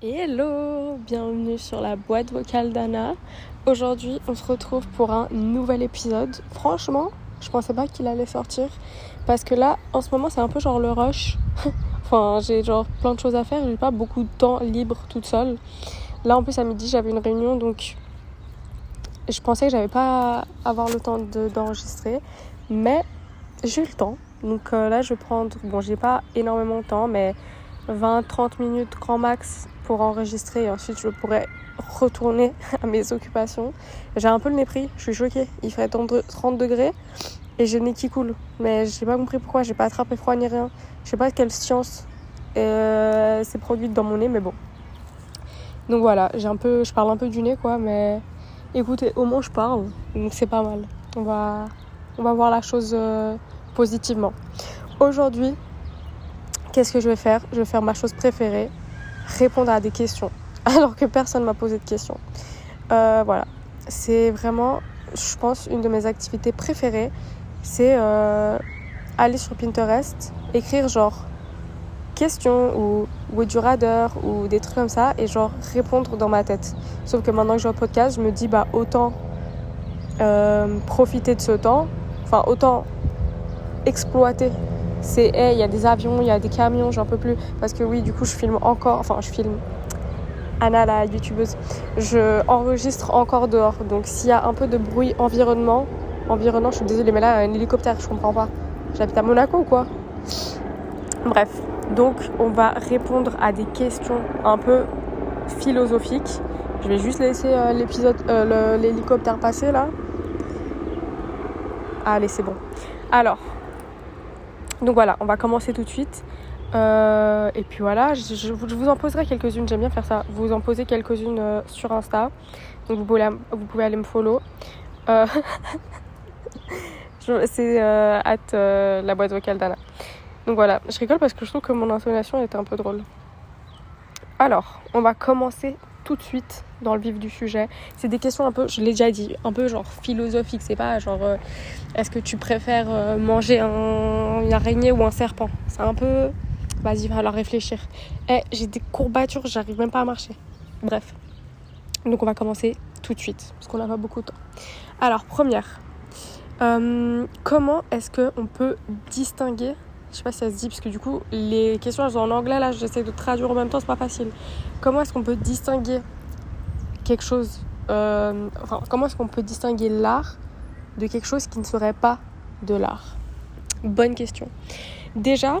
Hello, bienvenue sur la boîte vocale d'Anna. Aujourd'hui, on se retrouve pour un nouvel épisode. Franchement, je pensais pas qu'il allait sortir parce que là, en ce moment, c'est un peu genre le rush. enfin, j'ai genre plein de choses à faire, j'ai pas beaucoup de temps libre toute seule. Là, en plus, à midi, j'avais une réunion donc je pensais que j'avais pas avoir le temps d'enregistrer, mais j'ai eu le temps. Donc euh, là, je vais prendre, bon, j'ai pas énormément de temps, mais 20-30 minutes grand max pour enregistrer et ensuite je pourrais retourner à mes occupations. J'ai un peu le nez pris, je suis choquée. Il ferait 30 degrés et j'ai le nez qui coule. Mais j'ai pas compris pourquoi, j'ai pas attrapé froid ni rien. Je sais pas quelle science euh, s'est produite dans mon nez, mais bon. Donc voilà, j'ai un peu, je parle un peu du nez quoi, mais écoutez, au moins je parle, donc c'est pas mal. On va, on va voir la chose euh, positivement. Aujourd'hui, qu'est-ce que je vais faire? Je vais faire ma chose préférée, répondre à des questions, alors que personne m'a posé de questions. Euh, voilà, c'est vraiment, je pense, une de mes activités préférées, c'est euh, aller sur Pinterest, écrire genre questions ou Would you rather ou des trucs comme ça et genre répondre dans ma tête. Sauf que maintenant que je au podcast, je me dis bah autant euh, profiter de ce temps, enfin autant exploiter c'est hey, il y a des avions, il y a des camions, j'en peux plus. Parce que oui, du coup, je filme encore, enfin, je filme. Anna, la youtubeuse, je enregistre encore dehors. Donc, s'il y a un peu de bruit environnement, environnement, je suis désolée, mais là, un hélicoptère, je comprends pas. J'habite à Monaco ou quoi? Bref, donc, on va répondre à des questions un peu philosophiques. Je vais juste laisser euh, euh, l'hélicoptère passer là. Allez, c'est bon. Alors, donc voilà, on va commencer tout de suite. Euh, et puis voilà, je, vous en poserai quelques-unes, j'aime bien faire ça. Vous en posez quelques-unes sur Insta. Donc vous pouvez, aller me follow. C'est at la boîte vocale d'Anna. Donc voilà, je rigole parce que je trouve que mon intonation était un peu drôle. Alors, on va commencer tout de suite dans le vif du sujet. C'est des questions un peu, je l'ai déjà dit, un peu genre philosophique. C'est pas genre euh, est-ce que tu préfères euh, manger un, une araignée ou un serpent? C'est un peu. Vas-y, va falloir réfléchir. Eh, j'ai des courbatures, j'arrive même pas à marcher. Bref. Donc on va commencer tout de suite parce qu'on n'a pas beaucoup de temps. Alors, première. Euh, comment est-ce qu'on peut distinguer je sais pas si ça se dit, parce que du coup, les questions elles sont en anglais, là, j'essaie de traduire en même temps, c'est pas facile. Comment est-ce qu'on peut distinguer quelque chose, euh, enfin, comment est-ce qu'on peut distinguer l'art de quelque chose qui ne serait pas de l'art? Bonne question. Déjà,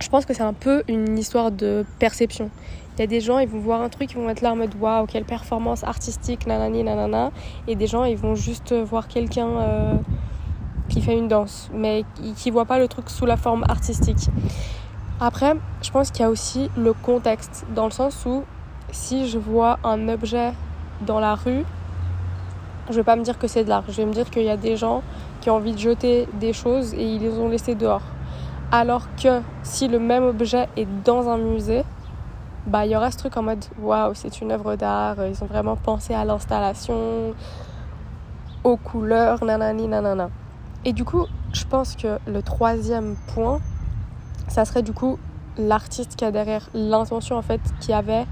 je pense que c'est un peu une histoire de perception. Il y a des gens, ils vont voir un truc, ils vont être là en mode waouh, quelle performance artistique, nanani, nanana. Et des gens, ils vont juste voir quelqu'un. Euh, qui fait une danse, mais qui voit pas le truc sous la forme artistique. Après, je pense qu'il y a aussi le contexte, dans le sens où si je vois un objet dans la rue, je vais pas me dire que c'est de l'art. Je vais me dire qu'il y a des gens qui ont envie de jeter des choses et ils les ont laissées dehors. Alors que si le même objet est dans un musée, bah il y aura ce truc en mode waouh, c'est une œuvre d'art, ils ont vraiment pensé à l'installation, aux couleurs, nanani nanana. Et du coup, je pense que le troisième point, ça serait du coup l'artiste qui a derrière l'intention en fait qui avait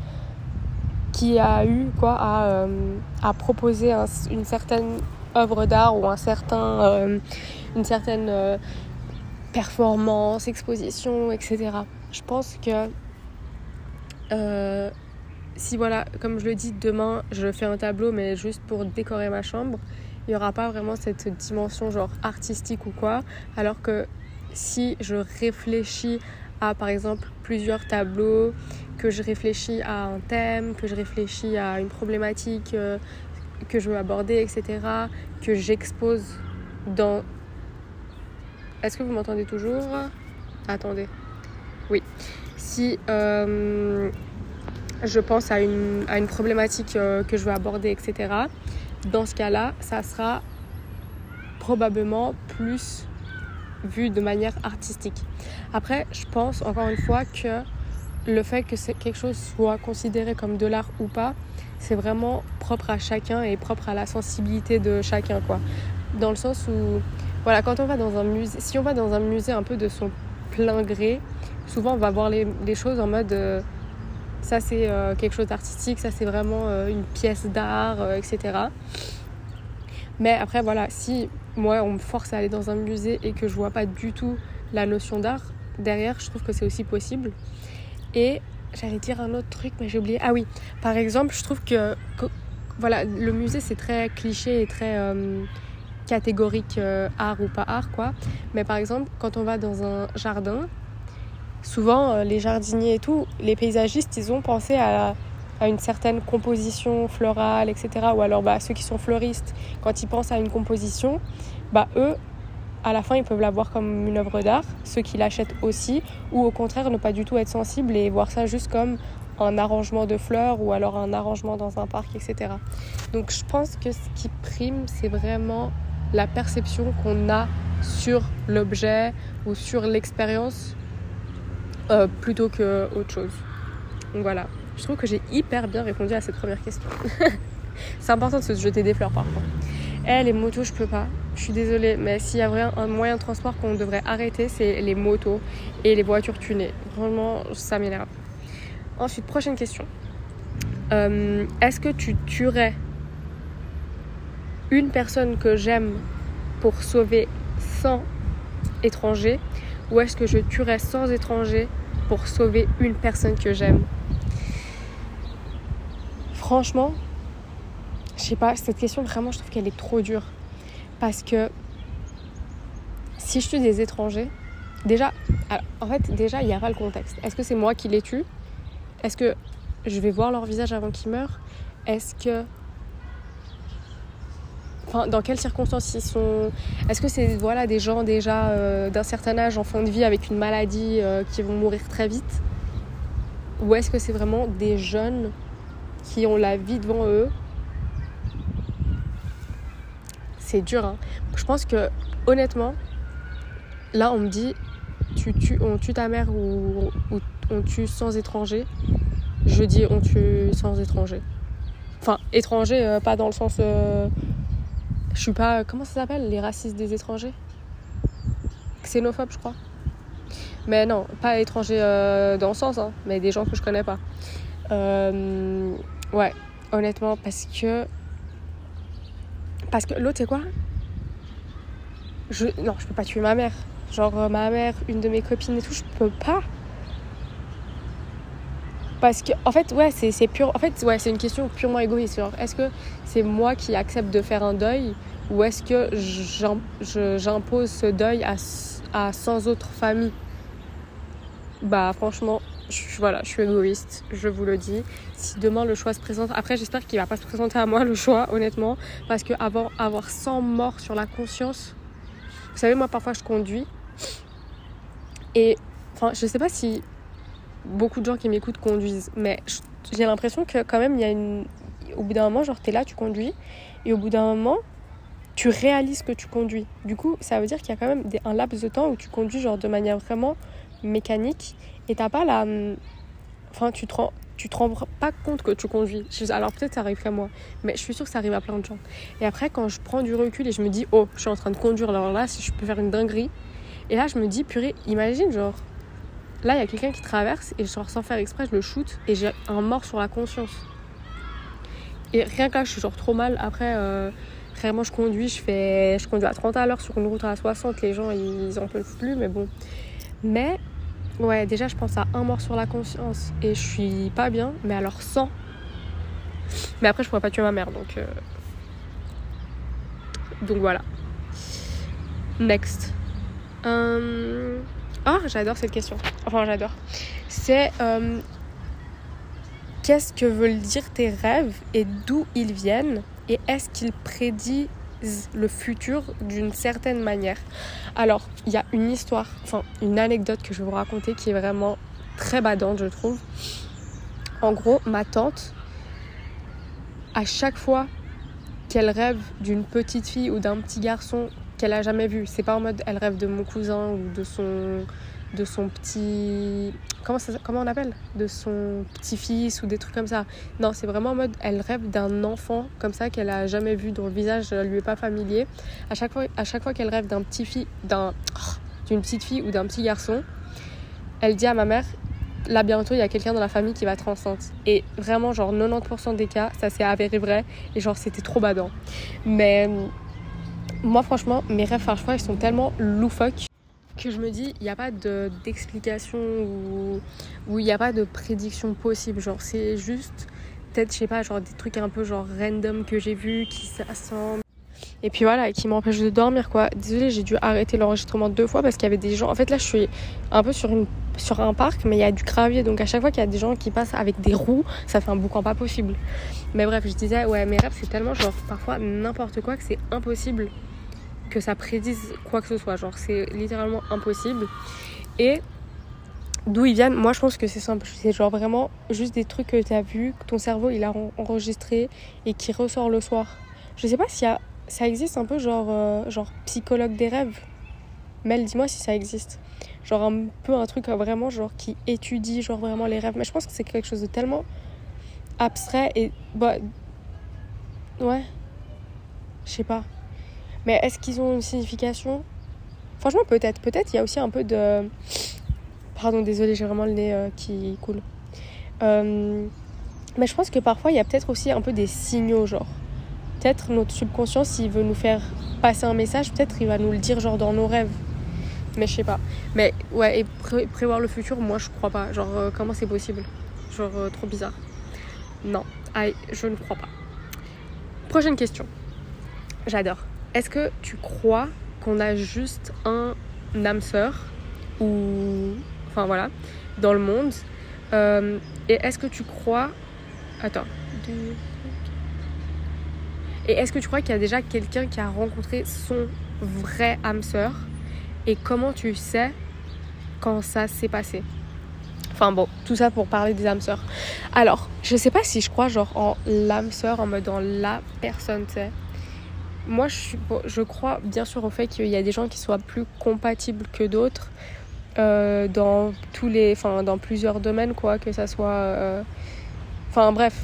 qui a eu quoi à, euh, proposer une certaine œuvre d'art ou un certain euh, une certaine euh, performance exposition etc je pense que si voilà comme je le dis demain je fais un tableau mais juste pour décorer ma chambre il n'y aura pas vraiment cette dimension genre artistique ou quoi. Alors que si je réfléchis à par exemple plusieurs tableaux, que je réfléchis à un thème, que je réfléchis à une problématique euh, que je veux aborder, etc., que j'expose dans... Est-ce que vous m'entendez toujours? Attendez. Oui. Si euh, je pense à une, à une problématique euh, que je veux aborder, etc., dans ce cas-là, ça sera probablement plus vu de manière artistique. Après, je pense encore une fois que le fait que quelque chose soit considéré comme de l'art ou pas, c'est vraiment propre à chacun et propre à la sensibilité de chacun quoi. dans le sens où, voilà, quand on va dans un musée, si on va dans un musée un peu de son plein gré, souvent on va voir les, choses en mode euh, ça c'est euh, quelque chose d'artistique, ça c'est vraiment euh, une pièce d'art, etc. Mais après, voilà, si moi on me force à aller dans un musée et que je vois pas du tout la notion d'art derrière, je trouve que c'est aussi possible. Et j'allais dire un autre truc, mais j'ai oublié. Ah oui, par exemple, je trouve que, voilà, le musée c'est très cliché et très euh, catégorique euh, art ou pas art, quoi. Mais par exemple, quand on va dans un jardin, souvent euh, les jardiniers et tout, les paysagistes, ils ont pensé à, une certaine composition florale, etc. Ou alors bah, ceux qui sont fleuristes, quand ils pensent à une composition, bah eux, à la fin, ils peuvent la voir comme une œuvre d'art, ceux qui l'achètent aussi, ou au contraire ne pas du tout être sensibles et voir ça juste comme un arrangement de fleurs ou alors un arrangement dans un parc, etc. Donc je pense que ce qui prime, c'est vraiment la perception qu'on a sur l'objet ou sur l'expérience euh, plutôt que autre chose. Donc voilà, je trouve que j'ai hyper bien répondu à cette première question. c'est important de se jeter des fleurs parfois. Eh, les motos, je peux pas. Je suis désolée, mais s'il y a vraiment un moyen de transport qu'on devrait arrêter, c'est les motos et les voitures tunées. Vraiment, ça m'énerve. Ensuite, prochaine question. Euh, est-ce que tu tuerais une personne que j'aime pour sauver 100 étrangers ou est-ce que je tuerais 100 étrangers pour sauver une personne que j'aime Franchement, je sais pas, cette question vraiment je trouve qu'elle est trop dure. Parce que si je tue des étrangers, déjà, en fait, déjà, il y aura le contexte. Est-ce que c'est moi qui les tue? Est-ce que je vais voir leur visage avant qu'ils meurent? Est-ce que. Enfin, dans quelles circonstances ils sont? Est-ce que c'est voilà, des gens déjà euh, d'un certain âge en fin de vie avec une maladie euh, qui vont mourir très vite? Ou est-ce que c'est vraiment des jeunes qui ont la vie devant eux? C'est dur. Hein. Je pense que honnêtement, là on me dit tu, on tue ta mère ou, on tue sans étranger. Je dis on tue sans étranger. Enfin, étranger, euh, pas dans le sens. Euh, je suis pas. Comment ça s'appelle Les racistes des étrangers? Xénophobe, je crois. Mais non, pas étranger euh, dans le sens, hein, mais des gens que je connais pas. ouais, honnêtement, parce que parce que l'autre, c'est quoi? Je, Non, je peux pas tuer ma mère. Genre, euh, ma mère, une de mes copines et tout, je peux pas. Parce que, en fait, ouais, c'est pure. En fait, ouais, c'est une question purement égoïste. est-ce que c'est moi qui accepte de faire un deuil ou est-ce que j'impose ce deuil à, à 100 autres familles Bah, franchement, je, voilà, je suis égoïste, je vous le dis. Si demain le choix se présente, après j'espère qu'il va pas se présenter à moi le choix, honnêtement, parce que avoir, avoir 100 morts sur la conscience, vous savez, moi parfois je conduis et enfin, je sais pas si beaucoup de gens qui m'écoutent conduisent, mais j'ai l'impression que quand même il y a une, au bout d'un moment, genre t'es là, tu conduis, et au bout d'un moment, tu réalises que tu conduis. Du coup, ça veut dire qu'il y a quand même un laps de temps où tu conduis genre de manière vraiment mécanique et t'as pas la. Enfin, tu te rends, tu te rends pas compte que tu conduis. Alors peut-être ça arrive qu'à moi, mais je suis sûre que ça arrive à plein de gens. Et après, quand je prends du recul et je me dis, oh, je suis en train de conduire, alors là, si je peux faire une dinguerie. Et là, je me dis, purée, imagine, genre, là, il y a quelqu'un qui traverse et genre, sans faire exprès, je le shoot et j'ai un mort sur la conscience. Et rien que là, je suis genre trop mal. Après, euh, vraiment, je conduis, je fais, je conduis à 30 à l'heure sur une route à 60. Les gens, ils en peuvent plus, mais bon. Mais Ouais, déjà, je pense à un mort sur la conscience et je suis pas bien, mais alors 100. Mais après, je pourrais pas tuer ma mère, donc. Euh, donc voilà. Next. Euh, oh, j'adore cette question. Enfin, j'adore. C'est. Euh, qu'est-ce que veulent dire tes rêves et d'où ils viennent Et est-ce qu'ils prédisent le futur d'une certaine manière? Alors, il y a une histoire, enfin une anecdote que je vais vous raconter qui est vraiment très badante, je trouve. En gros, ma tante, à chaque fois qu'elle rêve d'une petite fille ou d'un petit garçon qu'elle a jamais vu, c'est pas en mode elle rêve de mon cousin ou de son de son petit. Comment, comment on appelle? De son petit-fils ou des trucs comme ça. Non, c'est vraiment en mode, elle rêve d'un enfant comme ça qu'elle a jamais vu, dont le visage ne lui est pas familier. À chaque fois, à chaque fois qu'elle rêve d'un petit fille, d'un, d'une petite fille ou d'un petit garçon, elle dit à ma mère là bientôt il y a quelqu'un dans la famille qui va être enceinte et vraiment genre 90% des cas ça s'est avéré vrai et genre c'était trop badant mais moi franchement mes rêves parfois ils sont tellement loufoques que je me dis, il n'y a pas d'explication ou il n'y a pas de prédiction possible. Genre, c'est juste, peut-être, je sais pas, genre des trucs un peu genre random que j'ai vus qui s'assemblent. Et puis voilà, et qui m'empêchent de dormir quoi. Désolée, j'ai dû arrêter l'enregistrement deux fois parce qu'il y avait des gens. En fait, là, je suis un peu sur, une, sur un parc, mais il y a du gravier. Donc à chaque fois qu'il y a des gens qui passent avec des roues, ça fait un boucan pas possible. Mais bref, je disais, ouais, mes rêves, c'est tellement genre parfois n'importe quoi que c'est impossible que ça prédise quoi que ce soit. Genre, c'est littéralement impossible. Et d'où ils viennent, moi je pense que c'est simple. C'est genre vraiment juste des trucs que tu as vu, que ton cerveau il a enregistré et qui ressort le soir. Je sais pas si ça existe un peu genre, euh, genre psychologue des rêves. Mel, dis-moi si ça existe. Genre un peu un truc vraiment genre qui étudie genre vraiment les rêves. Mais je pense que c'est quelque chose de tellement abstrait et bah ouais. Je sais pas. Mais est-ce qu'ils ont une signification? Franchement, peut-être. Peut-être il y a aussi un peu de. Pardon, désolé, j'ai vraiment le nez euh, qui coule. Euh, mais je pense que parfois, il y a peut-être aussi un peu des signaux, genre. Peut-être notre subconscient, s'il veut nous faire passer un message, peut-être il va nous le dire, genre, dans nos rêves. Mais je sais pas. Mais ouais, et prévoir le futur, moi, je crois pas. Genre, euh, comment c'est possible? Genre, trop bizarre. Non, aïe, je ne crois pas. Prochaine question. J'adore. Est-ce que tu crois qu'on a juste un âme sœur ou enfin voilà dans le monde euh, et est-ce que tu crois attends. Et est-ce que tu crois qu'il y a déjà quelqu'un qui a rencontré son vrai âme sœur et comment tu sais quand ça s'est passé? Enfin bon, tout ça pour parler des âmes sœurs. Alors, je sais pas si je crois genre en l'âme sœur, en mode dans la personne, tu sais moi, je, crois bien sûr au fait qu'il y a des gens qui soient plus compatibles que d'autres euh, dans tous les, enfin, dans plusieurs domaines, quoi, que ça soit, euh, enfin, bref,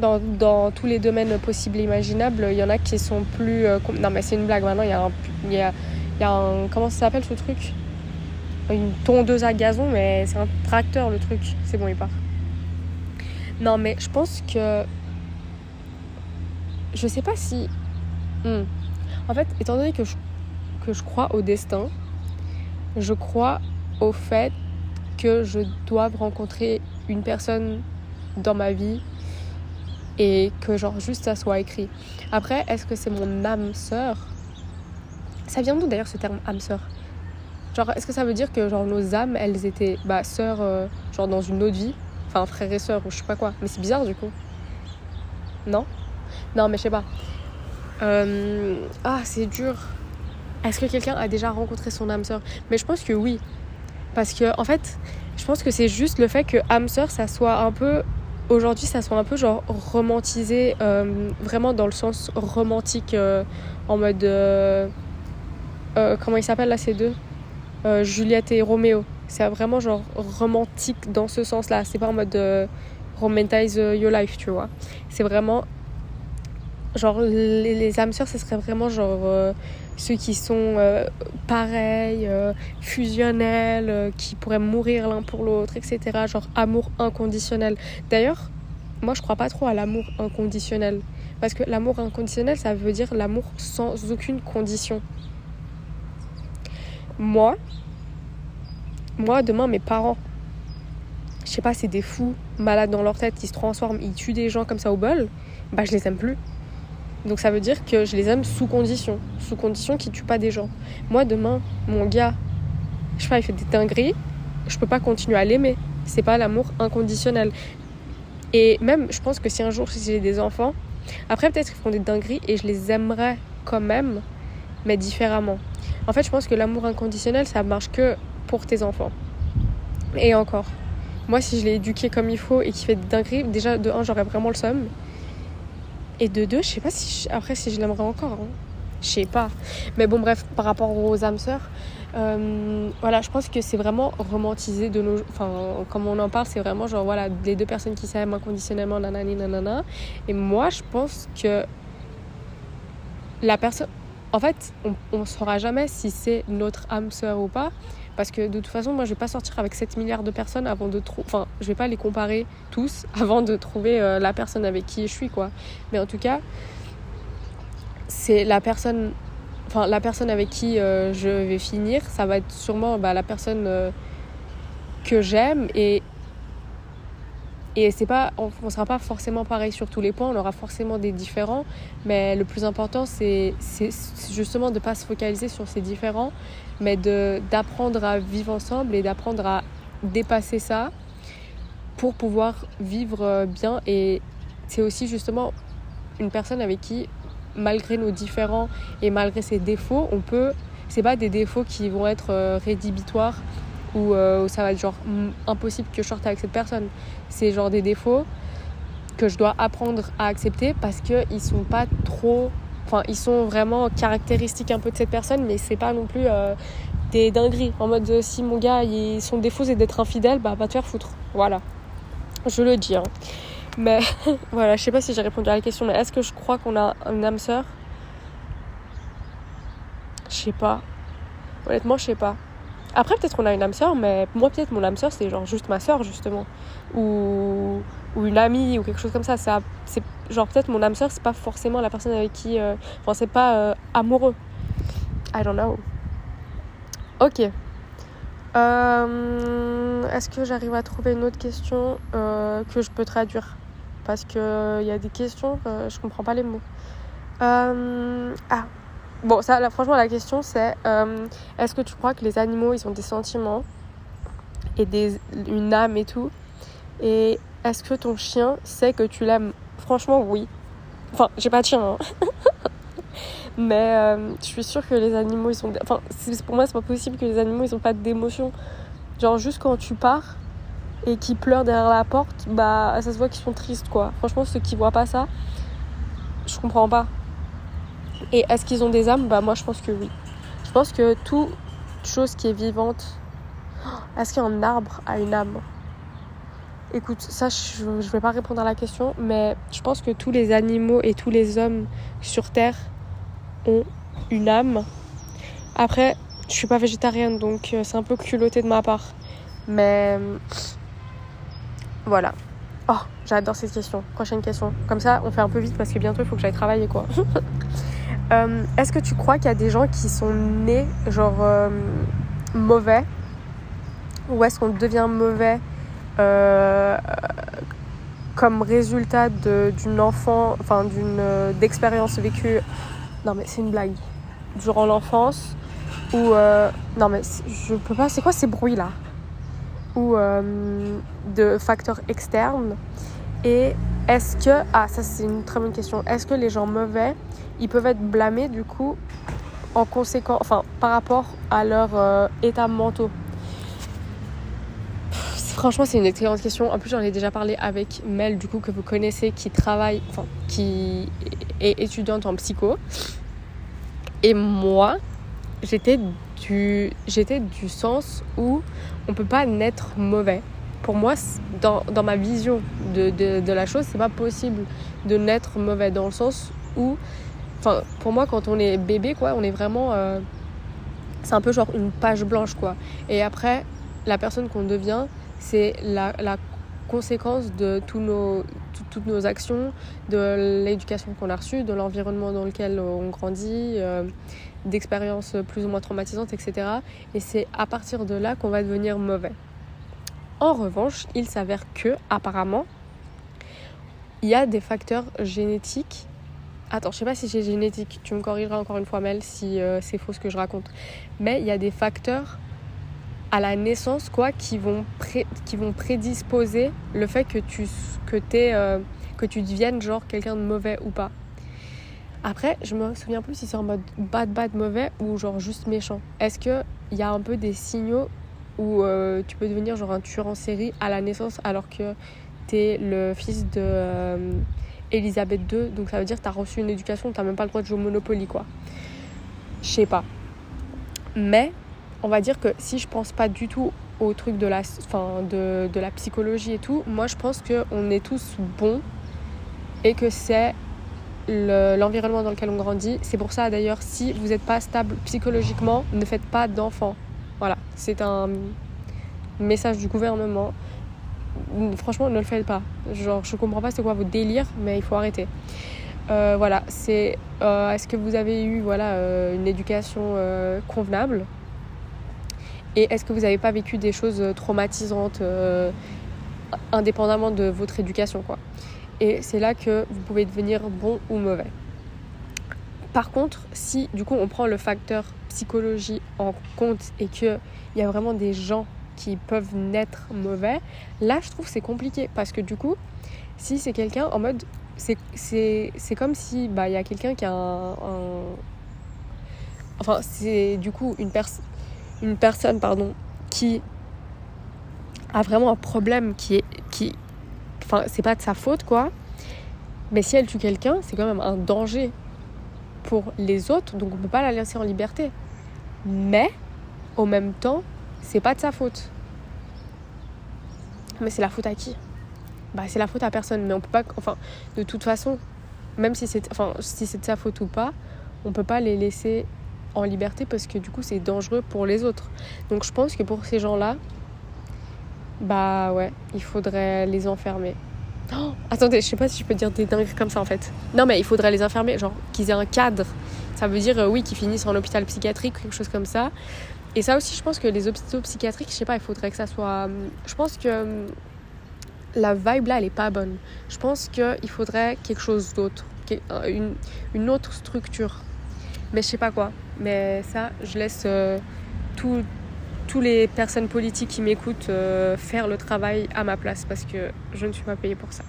dans, dans, tous les domaines possibles et imaginables, il y en a qui sont plus, euh, non, mais c'est une blague. Maintenant, il y a un, il y a, il y a un, comment ça s'appelle ce truc? Une tondeuse à gazon, mais c'est un tracteur le truc. C'est bon, il part. Non, mais je pense que, je sais pas si Hmm. En fait, étant donné que je, que je crois au destin, je crois au fait que je dois rencontrer une personne dans ma vie et que genre juste ça soit écrit. Après, est-ce que c'est mon âme sœur? Ça vient d'où d'ailleurs ce terme âme sœur? Genre, est-ce que ça veut dire que genre nos âmes, elles étaient bah sœurs euh, genre dans une autre vie, enfin frère et sœur ou je sais pas quoi. Mais c'est bizarre du coup. Non? Non, mais je sais pas. Euh, ah, c'est dur. Est-ce que quelqu'un a déjà rencontré son âme sœur? Mais je pense que oui. Parce que, en fait, je pense que c'est juste le fait que âme sœur, ça soit un peu. Aujourd'hui, ça soit un peu genre romantisé, euh, vraiment dans le sens romantique, euh, en mode. comment ils s'appellent là, ces deux? Juliette et Roméo. C'est vraiment genre romantique dans ce sens-là. C'est pas en mode romantise your life, tu vois. C'est vraiment genre les, âmes sœurs ce serait vraiment genre euh, ceux qui sont euh, pareils euh, fusionnels qui pourraient mourir l'un pour l'autre etc genre amour inconditionnel. D'ailleurs moi je crois pas trop à l'amour inconditionnel. Parce que l'amour inconditionnel ça veut dire l'amour sans aucune condition. Moi moi demain mes parents je sais pas c'est des fous malades dans leur tête ils se transforment ils tuent des gens comme ça au bol bah je les aime plus donc ça veut dire que je les aime sous condition, sous condition qu'ils tuent pas des gens. Moi demain, mon gars, je sais pas, il fait des dingueries, je peux pas continuer à l'aimer. C'est pas l'amour inconditionnel. Et même, je pense que si un jour j'ai des enfants, après peut-être qu'ils font des dingueries et je les aimerais quand même, mais différemment. En fait, je pense que l'amour inconditionnel, ça marche que pour tes enfants. Et encore. Moi, si je l'ai éduqué comme il faut et qu'il fait des dingueries, déjà de un, j'aurais vraiment le somme. Et de deux, je sais pas si après si je l'aimerais encore. Hein. Je sais pas. Mais bon, bref, par rapport aux âmes sœurs, euh, voilà, je pense que c'est vraiment romantisé de nos. Enfin, comme on en parle, c'est vraiment genre, voilà, les deux personnes qui s'aiment inconditionnellement, nanani, nanana. Et moi, je pense que la personne. En fait, on ne saura jamais si c'est notre âme sœur ou pas. Parce que de toute façon, moi, je vais pas sortir avec 7 milliards de personnes avant de trouver. Enfin, je vais pas les comparer tous avant de trouver euh, la personne avec qui je suis, quoi. Mais en tout cas, c'est la personne enfin la personne avec qui euh, je vais finir, ça va être sûrement bah, la personne euh, que j'aime et et c'est pas on, ne sera pas forcément pareil sur tous les points, on aura forcément des différents, mais le plus important c'est justement de pas se focaliser sur ces différents, mais d'apprendre à vivre ensemble et d'apprendre à dépasser ça pour pouvoir vivre euh, bien et c'est aussi justement une personne avec qui malgré nos différents et malgré ses défauts, on peut. C'est pas des défauts qui vont être euh, rédhibitoires ou euh, ça va être genre impossible que je sorte avec cette personne. C'est genre des défauts que je dois apprendre à accepter parce qu'ils sont pas trop. Enfin, ils sont vraiment caractéristiques un peu de cette personne, mais c'est pas non plus euh, des dingueries. En mode, si mon gars, son défaut c'est d'être infidèle, bah va te faire foutre. Voilà. Je le dis. Hein. Mais voilà, je sais pas si j'ai répondu à la question, mais est-ce que je crois qu'on a une âme sœur? Je sais pas. Honnêtement, je sais pas. Après, peut-être qu'on a une âme sœur, mais moi, peut-être mon âme sœur, c'est genre juste ma sœur, justement. Ou, ou une amie, ou quelque chose comme ça. C'est genre, peut-être mon âme sœur, c'est pas forcément la personne avec qui. Euh, enfin, c'est pas euh, amoureux. I don't know. Ok. Euh, est-ce que j'arrive à trouver une autre question que je peux traduire? Parce qu'il il y a des questions, euh, je comprends pas les mots. Euh, ah, bon, ça, franchement, la question c'est euh, est-ce que tu crois que les animaux ils ont des sentiments et des, une âme et tout? Et est-ce que ton chien sait que tu l'aimes? Franchement, oui. Enfin, j'ai pas de chien, hein. mais je suis sûre que les animaux ils ont. Enfin, pour moi, c'est pas possible que les animaux ils ont pas d'émotion. Genre, juste quand tu pars et qui pleurent derrière la porte, bah ça se voit qu'ils sont tristes quoi. Franchement, ceux qui voient pas ça, je comprends pas. Et est-ce qu'ils ont des âmes? Bah moi je pense que oui. Je pense que toute chose qui est vivante, est-ce qu'un arbre a une âme? Écoute, ça je, je vais pas répondre à la question, mais je pense que tous les animaux et tous les hommes sur Terre ont une âme. Après, je suis pas végétarienne donc euh, c'est un peu culotté de ma part. Mais voilà. Oh, j'adore cette question. Prochaine question. Comme ça, on fait un peu vite parce que bientôt il faut que j'aille travailler quoi. Euh, est-ce que tu crois qu'il y a des gens qui sont nés genre euh, mauvais? Ou est-ce qu'on devient mauvais euh, comme résultat d'une enfant, enfin d'une d'expérience vécue? Non mais c'est une blague. Durant l'enfance ou non mais je peux pas. C'est quoi ces bruits là ou de facteurs externes? Et est-ce que, ah ça c'est une très bonne question, est-ce que les gens mauvais, ils peuvent être blâmés du coup en conséquence, enfin par rapport à leur euh, état mentaux? Franchement, c'est une excellente question. En plus, j'en ai déjà parlé avec Mel, du coup, que vous connaissez, qui travaille, enfin, qui est étudiante en psycho. Et moi, j'étais du, j'étais du sens où on peut pas naître mauvais. Pour moi, dans, dans ma vision de, de, la chose, c'est pas possible de naître mauvais dans le sens où, enfin, pour moi, quand on est bébé, quoi, on est vraiment, euh, c'est un peu genre une page blanche, quoi. Et après, la personne qu'on devient, c'est la, la conséquence de tous nos, toutes nos actions, de l'éducation qu'on a reçue, de l'environnement dans lequel on grandit, euh, d'expériences plus ou moins traumatisantes, etc. Et c'est à partir de là qu'on va devenir mauvais. En revanche, il s'avère que, apparemment, il y a des facteurs génétiques. Attends, je sais pas si c'est génétique, tu me corrigeras encore une fois, Mel, si euh, c'est faux ce que je raconte. Mais il y a des facteurs à la naissance, quoi, qui vont, prédisposer le fait que tu, que, euh, deviennes genre quelqu'un de mauvais ou pas. Après, je me souviens plus si c'est en mode bad bad mauvais ou genre juste méchant. Est-ce qu'il y a un peu des signaux où euh, tu peux devenir genre un tueur en série à la naissance alors que t'es le fils de euh, Elisabeth II, donc ça veut dire que t'as reçu une éducation, t'as même pas le droit de jouer au Monopoly quoi. Je sais pas. Mais on va dire que si je pense pas du tout au truc de la, de, de la psychologie et tout, moi je pense qu'on est tous bons et que c'est l'environnement dans lequel on grandit. C'est pour ça d'ailleurs, si vous n'êtes pas stable psychologiquement, ne faites pas d'enfants. Voilà, c'est un message du gouvernement. Franchement, ne le faites pas. Genre, je comprends pas c'est quoi vos délires, mais il faut arrêter. Euh, voilà, c'est euh, est-ce que vous avez eu euh, une éducation convenable? Et est-ce que vous n'avez pas vécu des choses traumatisantes indépendamment de votre éducation quoi? Et c'est là que vous pouvez devenir bon ou mauvais. Par contre, si du coup on prend le facteur psychologie en compte et qu'il y a vraiment des gens qui peuvent naître mauvais, là je trouve c'est compliqué parce que du coup, si c'est quelqu'un en mode. C'est comme si bah, il y a quelqu'un qui a un. Enfin, c'est du coup une, une personne pardon, qui a vraiment un problème qui est. Qui, enfin, c'est pas de sa faute quoi. Mais si elle tue quelqu'un, c'est quand même un danger pour les autres, donc on peut pas la laisser en liberté. Mais, au même temps, c'est pas de sa faute. Mais c'est la faute à qui? Bah c'est la faute à personne. Mais on peut pas. Enfin, de toute façon, même si c'est enfin, si c'est de sa faute ou pas, on peut pas les laisser en liberté parce que du coup c'est dangereux pour les autres. Donc je pense que pour ces gens-là, bah ouais, il faudrait les enfermer. Oh, attendez, je sais pas si je peux dire des dingueries comme ça en fait. Non, mais il faudrait les enfermer, genre qu'ils aient un cadre. Ça veut dire, euh, oui, qu'ils finissent en hôpital psychiatrique, quelque chose comme ça. Et ça aussi, je pense que les hôpitaux psychiatriques, je sais pas, il faudrait que ça soit. Euh, je pense que euh, la vibe là, elle est pas bonne. Je pense qu'il faudrait quelque chose d'autre, une, une, autre structure. Mais je sais pas quoi. Mais ça, je laisse tout tous les personnes politiques qui m'écoutent euh, faire le travail à ma place parce que je ne suis pas payée pour ça.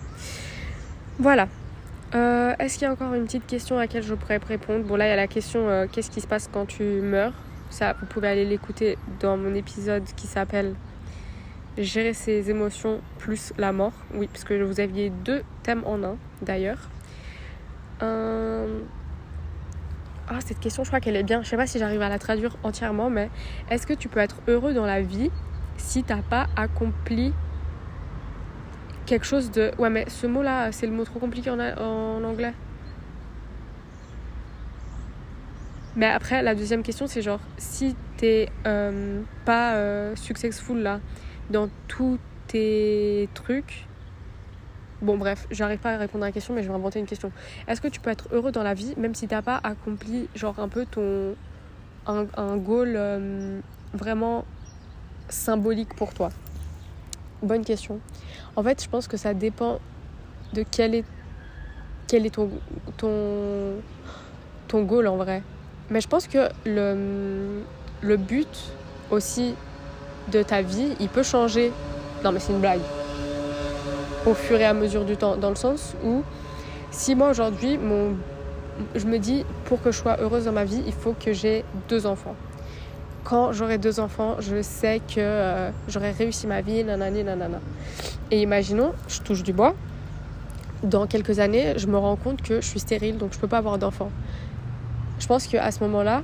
Voilà. Euh, est-ce qu'il y a encore une petite question à laquelle je pourrais répondre? Bon là il y a la question euh, qu'est-ce qui se passe quand tu meurs? Ça vous pouvez aller l'écouter dans mon épisode qui s'appelle Gérer ses émotions plus la mort. Oui, parce que vous aviez deux thèmes en un d'ailleurs. Ah, cette question, je crois qu'elle est bien. Je sais pas si j'arrive à la traduire entièrement, mais est-ce que tu peux être heureux dans la vie si t'as pas accompli quelque chose de. Ouais, mais ce mot-là, c'est le mot trop compliqué en, anglais. Mais après, la deuxième question, c'est genre, si t'es euh, pas euh, successful là, dans tous tes trucs, Bon, bref, j'arrive pas à répondre à la question, mais je vais inventer une question. Est-ce que tu peux être heureux dans la vie, même si t'as pas accompli, genre, un peu ton. un, un goal euh, vraiment symbolique pour toi? Bonne question. En fait, je pense que ça dépend de quel est, quel est ton, ton, goal en vrai. Mais je pense que le, le but aussi de ta vie, il peut changer. Non, mais c'est une blague au fur et à mesure du temps, dans le sens où si moi aujourd'hui, mon... je me dis pour que je sois heureuse dans ma vie, il faut que j'ai deux enfants. Quand j'aurai deux enfants, je sais que euh, j'aurai réussi ma vie, nanani, nanana. Et imaginons, je touche du bois, dans quelques années, je me rends compte que je suis stérile, donc je peux pas avoir d'enfants. Je pense qu'à ce moment-là,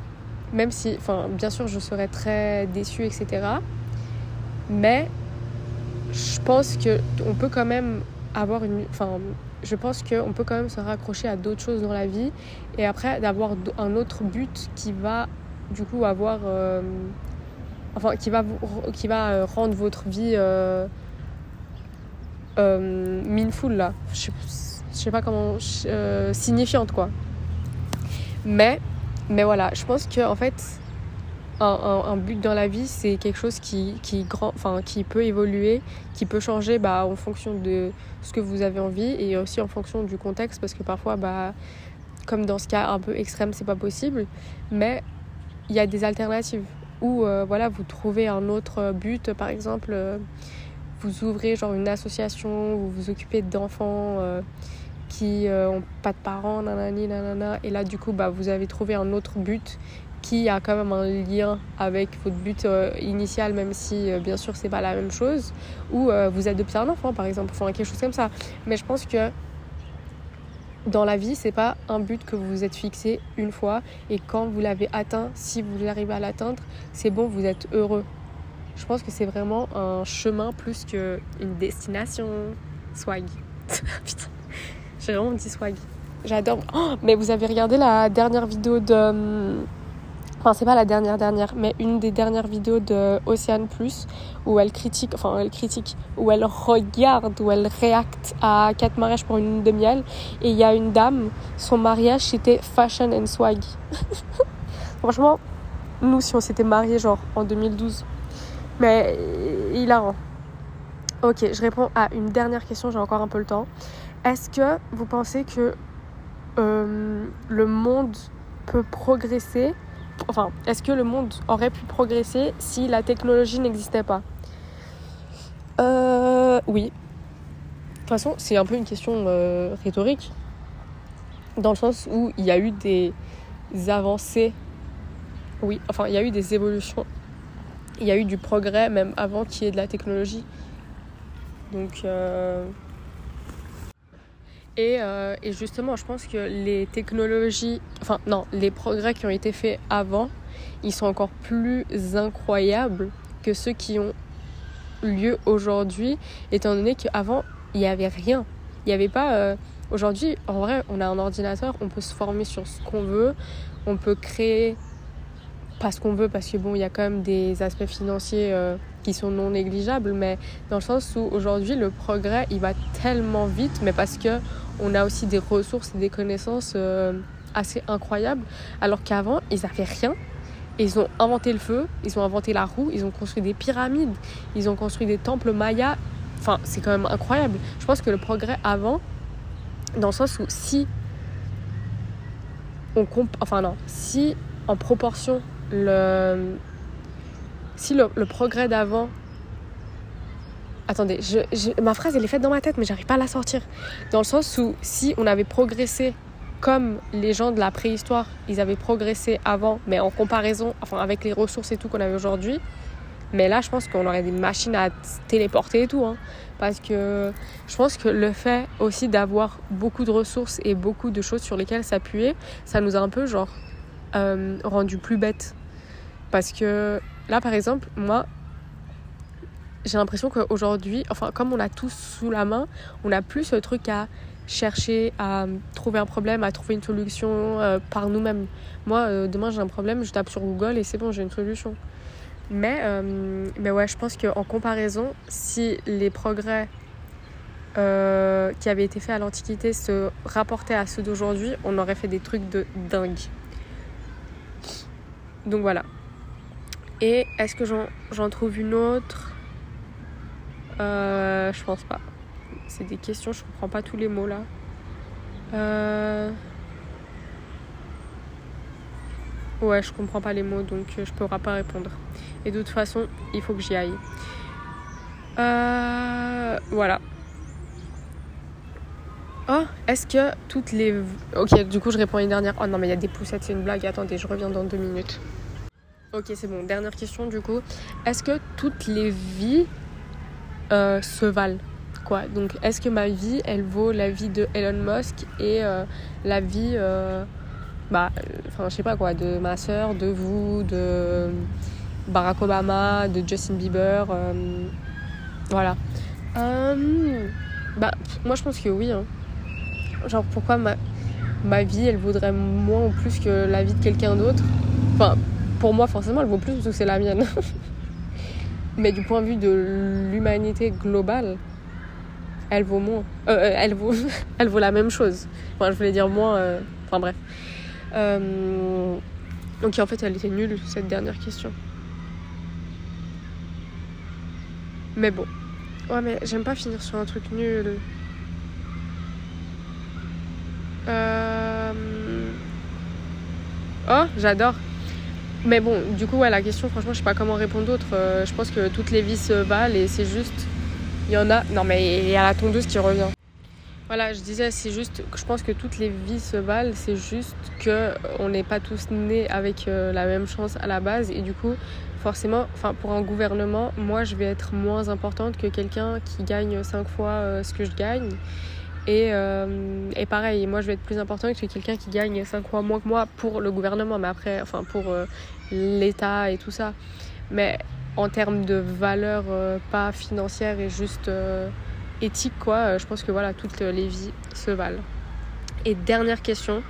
même si, enfin, bien sûr, je serais très déçue, etc. Mais je pense qu'on peut quand même avoir une. Enfin, je pense qu'on peut quand même se raccrocher à d'autres choses dans la vie et après d'avoir un autre but qui va du coup avoir. Euh, enfin, qui va, qui va euh, rendre votre vie euh, euh là. Je je sais pas comment. signifiante quoi. Mais, mais voilà, je pense que en fait un, but dans la vie, c'est quelque chose qui, qui, grand, enfin, qui peut évoluer, qui peut changer bah, en fonction de ce que vous avez envie et aussi en fonction du contexte parce que parfois, bah, comme dans ce cas un peu extrême, c'est pas possible. Mais il y a des alternatives où euh, voilà, vous trouvez un autre but, par exemple, euh, vous ouvrez genre une association, vous vous occupez d'enfants. Euh, qui ont pas de parents, nanani, nanana, et là du coup bah, vous avez trouvé un autre but qui a quand même un lien avec votre but initial, même si bien sûr c'est pas la même chose, ou vous adoptez un enfant par exemple, enfin quelque chose comme ça. Mais je pense que dans la vie, c'est pas un but que vous vous êtes fixé une fois et quand vous l'avez atteint, si vous arrivez à l'atteindre, c'est bon, vous êtes heureux. Je pense que c'est vraiment un chemin plus qu'une destination. Swag. Putain, j'ai vraiment dit swag. J'adore. Oh, mais vous avez regardé la dernière vidéo de. Enfin, c'est pas la dernière dernière, mais une des dernières vidéos de Océane Plus où elle critique, enfin, elle critique, où elle regarde, où elle réacte à quatre mariages pour une de miel. Et il y a une dame, son mariage c'était fashion and swag. Franchement, nous, si on s'était mariés genre en 2012, mais il a Ok, je réponds à une dernière question, j'ai encore un peu le temps. Est-ce que vous pensez que euh, le monde peut progresser Enfin, est-ce que le monde aurait pu progresser si la technologie n'existait pas euh, Oui. De toute façon, c'est un peu une question euh, rhétorique, dans le sens où il y a eu des avancées. Oui, enfin, il y a eu des évolutions. Il y a eu du progrès même avant qu'il y ait de la technologie. Donc. Euh, euh, et, justement, je pense que les technologies, enfin non, les progrès qui ont été faits avant, ils sont encore plus incroyables que ceux qui ont lieu aujourd'hui, étant donné qu'avant, il n'y avait rien. Il n'y avait pas... Euh, aujourd'hui, en vrai, on a un ordinateur, on peut se former sur ce qu'on veut, on peut créer pas ce qu'on veut, parce que bon, il y a quand même des aspects financiers euh, qui sont non négligeables, mais dans le sens où aujourd'hui, le progrès, il va tellement vite, mais parce que on a aussi des ressources et des connaissances euh, assez incroyables. Alors qu'avant, ils n'avaient rien. ils ont inventé le feu, ils ont inventé la roue, ils ont construit des pyramides, ils ont construit des temples mayas. Enfin, c'est quand même incroyable. Je pense que le progrès avant, dans le sens où si on comp enfin non, si en proportion le si le progrès d'avant Attendez, ma phrase elle est faite dans ma tête, mais j'arrive pas à la sortir. Dans le sens où si on avait progressé comme les gens de la préhistoire, ils avaient progressé avant, mais en comparaison, enfin avec les ressources et tout qu'on avait aujourd'hui, mais là je pense qu'on aurait des machines à téléporter et tout. Hein. parce que je pense que le fait aussi d'avoir beaucoup de ressources et beaucoup de choses sur lesquelles s'appuyer, ça nous a un peu genre euh, rendu plus bêtes. Parce que là par exemple, moi j'ai l'impression qu'aujourd'hui, enfin comme on a tous sous la main, on n'a plus ce truc à chercher à trouver un problème, à trouver une solution euh, par nous-mêmes. Moi, euh, demain j'ai un problème, je tape sur Google et c'est bon, j'ai une solution. Mais, euh, mais ouais, je pense qu'en comparaison, si les progrès qui avaient été faits à l'Antiquité se rapportaient à ceux d'aujourd'hui, on aurait fait des trucs de dingue. Donc voilà. Et est-ce que j'en trouve une autre? Euh, je pense pas. C'est des questions, je comprends pas tous les mots là. Euh... Ouais, je comprends pas les mots donc euh, je pourrai pas répondre. Et de toute façon, il faut que j'y aille. Euh... Voilà. Oh, est-ce que toutes les. Ok, du coup, je réponds à une dernière. Oh non, mais il y a des poussettes, c'est une blague. Attendez, je reviens dans deux minutes. Ok, c'est bon. Dernière question, du coup. Est-ce que toutes les vies euh, se valent. Quoi. Donc est-ce que ma vie, elle vaut la vie de Elon Musk et euh, la vie, euh, bah, enfin je sais pas quoi, de ma soeur, de vous, de Barack Obama, de Justin Bieber, voilà. bah, moi je pense que oui. Hein. Genre pourquoi ma, ma vie, elle vaudrait moins ou plus que la vie de quelqu'un d'autre? Enfin, pour moi forcément, elle vaut plus parce que c'est la mienne. Mais du point de vue de l'humanité globale, elle vaut moins. Euh, euh, elle, vaut, elle vaut la même chose. Enfin, je voulais dire moins. Euh, enfin, bref. donc, en fait, elle était nulle, cette dernière question. Mais bon. Ouais, mais j'aime pas finir sur un truc nul. Oh, j'adore. Mais bon, du coup, ouais, la question, franchement, je sais pas comment répondre d'autre. Euh, je pense que toutes les vies se valent et c'est juste. Il y en a. Non, mais il y a la tondeuse qui revient. Voilà, je disais, c'est juste. Je pense que toutes les vies se valent. C'est juste que on n'est pas tous nés avec euh, la même chance à la base. Et du coup, forcément, pour un gouvernement, moi, je vais être moins importante que quelqu'un qui gagne cinq fois euh, ce que je gagne. Et, euh, et, pareil, moi je vais être plus important que quelqu'un qui gagne 5 fois moins que moi pour le gouvernement, mais après, enfin pour euh, l'État et tout ça. Mais en termes de valeur, euh, pas financière et juste éthique, quoi, je pense que voilà, toutes les vies se valent. Et dernière question,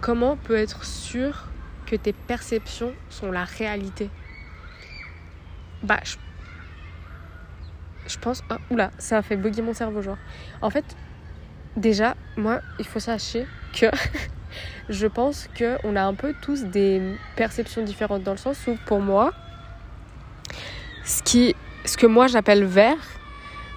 comment peut être sûr que tes perceptions sont la réalité? Bah, je je pense. Oula, ça a fait bugger mon cerveau, genre. En fait, déjà, moi, il faut sachez que je pense qu'on a un peu tous des perceptions différentes dans le sens où, pour moi, ce, qui, ce que moi j'appelle vert,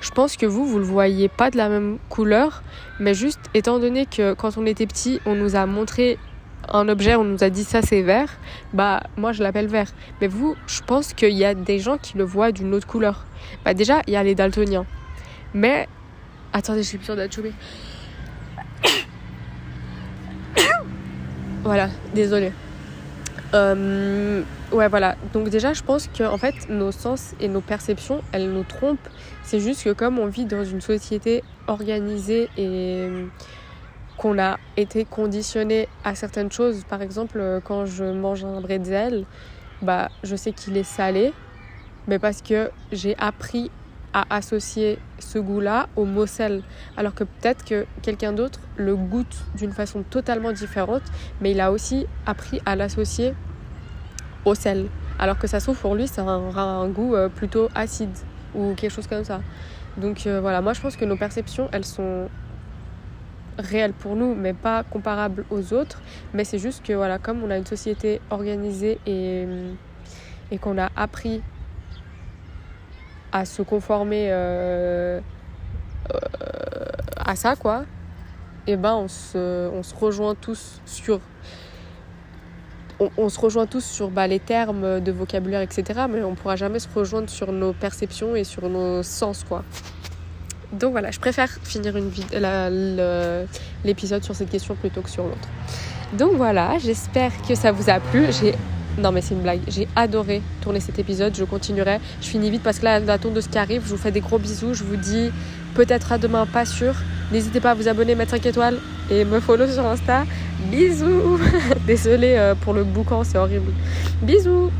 je pense que vous, vous le voyez pas de la même couleur, mais juste étant donné que quand on était petit, on nous a montré un objet, on nous a dit ça c'est vert, bah moi je l'appelle vert. Mais vous, je pense qu'il y a des gens qui le voient d'une autre couleur. Bah déjà, il y a les daltoniens. Mais attendez, j'ai plus d'achever. voilà, désolé. Euh, ouais, voilà. Donc déjà, je pense que en fait, nos sens et nos perceptions, elles nous trompent. C'est juste que comme on vit dans une société organisée et qu'on a été conditionné à certaines choses. Par exemple, euh, quand je mange un bretzel, bah, je sais qu'il est salé, mais parce que j'ai appris à associer ce goût-là au mot sel. Alors que peut-être que quelqu'un d'autre le goûte d'une façon totalement différente, mais il a aussi appris à l'associer au sel. Alors que ça se trouve pour lui, ça aura un goût euh, plutôt acide ou quelque chose comme ça. Donc euh, voilà, moi je pense que nos perceptions, elles sont réel pour nous, mais pas comparable aux autres. Mais c'est juste que, voilà, comme on a une société organisée et, et qu'on a appris à se conformer euh, euh, à ça, quoi, et ben on se, on se rejoint tous sur. On, se rejoint tous sur bah, les termes de vocabulaire, etc. Mais on pourra jamais se rejoindre sur nos perceptions et sur nos sens, quoi. Donc voilà, je préfère finir l'épisode sur cette question plutôt que sur l'autre. Donc voilà, j'espère que ça vous a plu. J'ai non mais c'est une blague. J'ai adoré tourner cet épisode. Je continuerai. Je finis vite parce que là, la de ce qui arrive. Je vous fais des gros bisous. Je vous dis peut-être à demain, pas sûr. N'hésitez pas à vous abonner, mettre 5 étoiles et me follow sur Insta. Bisous. Désolée euh, pour le boucan, c'est horrible. Bisous.